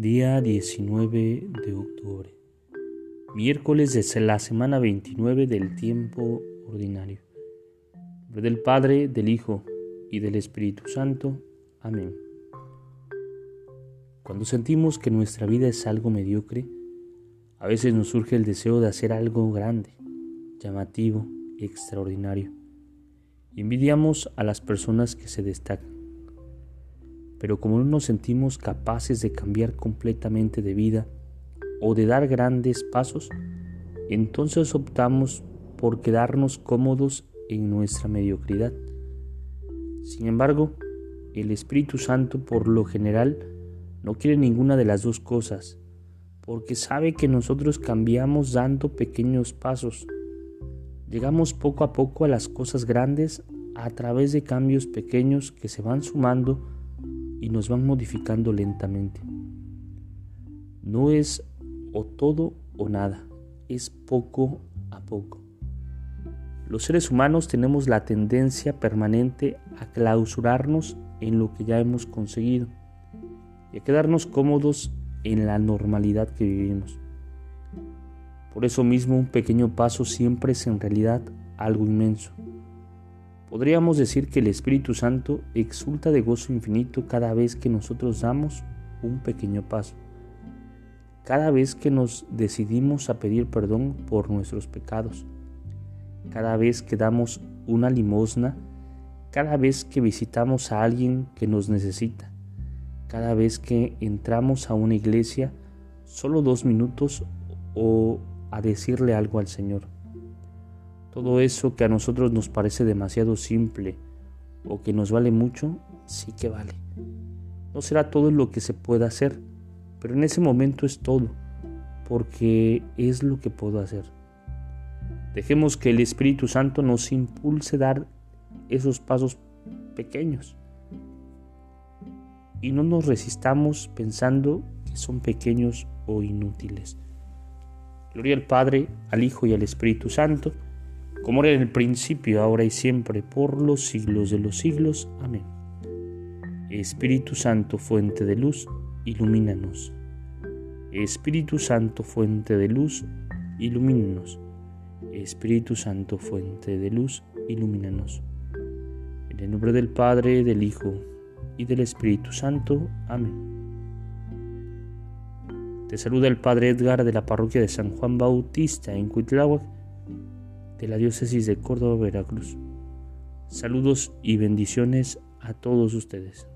Día 19 de octubre. Miércoles de la semana 29 del tiempo ordinario. En nombre del Padre, del Hijo y del Espíritu Santo. Amén. Cuando sentimos que nuestra vida es algo mediocre, a veces nos surge el deseo de hacer algo grande, llamativo, extraordinario. Envidiamos a las personas que se destacan pero como no nos sentimos capaces de cambiar completamente de vida o de dar grandes pasos, entonces optamos por quedarnos cómodos en nuestra mediocridad. Sin embargo, el Espíritu Santo por lo general no quiere ninguna de las dos cosas, porque sabe que nosotros cambiamos dando pequeños pasos. Llegamos poco a poco a las cosas grandes a través de cambios pequeños que se van sumando y nos van modificando lentamente. No es o todo o nada, es poco a poco. Los seres humanos tenemos la tendencia permanente a clausurarnos en lo que ya hemos conseguido y a quedarnos cómodos en la normalidad que vivimos. Por eso mismo un pequeño paso siempre es en realidad algo inmenso. Podríamos decir que el Espíritu Santo exulta de gozo infinito cada vez que nosotros damos un pequeño paso, cada vez que nos decidimos a pedir perdón por nuestros pecados, cada vez que damos una limosna, cada vez que visitamos a alguien que nos necesita, cada vez que entramos a una iglesia solo dos minutos o a decirle algo al Señor. Todo eso que a nosotros nos parece demasiado simple o que nos vale mucho, sí que vale. No será todo lo que se pueda hacer, pero en ese momento es todo, porque es lo que puedo hacer. Dejemos que el Espíritu Santo nos impulse a dar esos pasos pequeños y no nos resistamos pensando que son pequeños o inútiles. Gloria al Padre, al Hijo y al Espíritu Santo como era en el principio, ahora y siempre, por los siglos de los siglos. Amén. Espíritu Santo, fuente de luz, ilumínanos. Espíritu Santo, fuente de luz, ilumínanos. Espíritu Santo, fuente de luz, ilumínanos. En el nombre del Padre, del Hijo y del Espíritu Santo. Amén. Te saluda el Padre Edgar de la parroquia de San Juan Bautista en Cuitláhuac de la diócesis de Córdoba, Veracruz. Saludos y bendiciones a todos ustedes.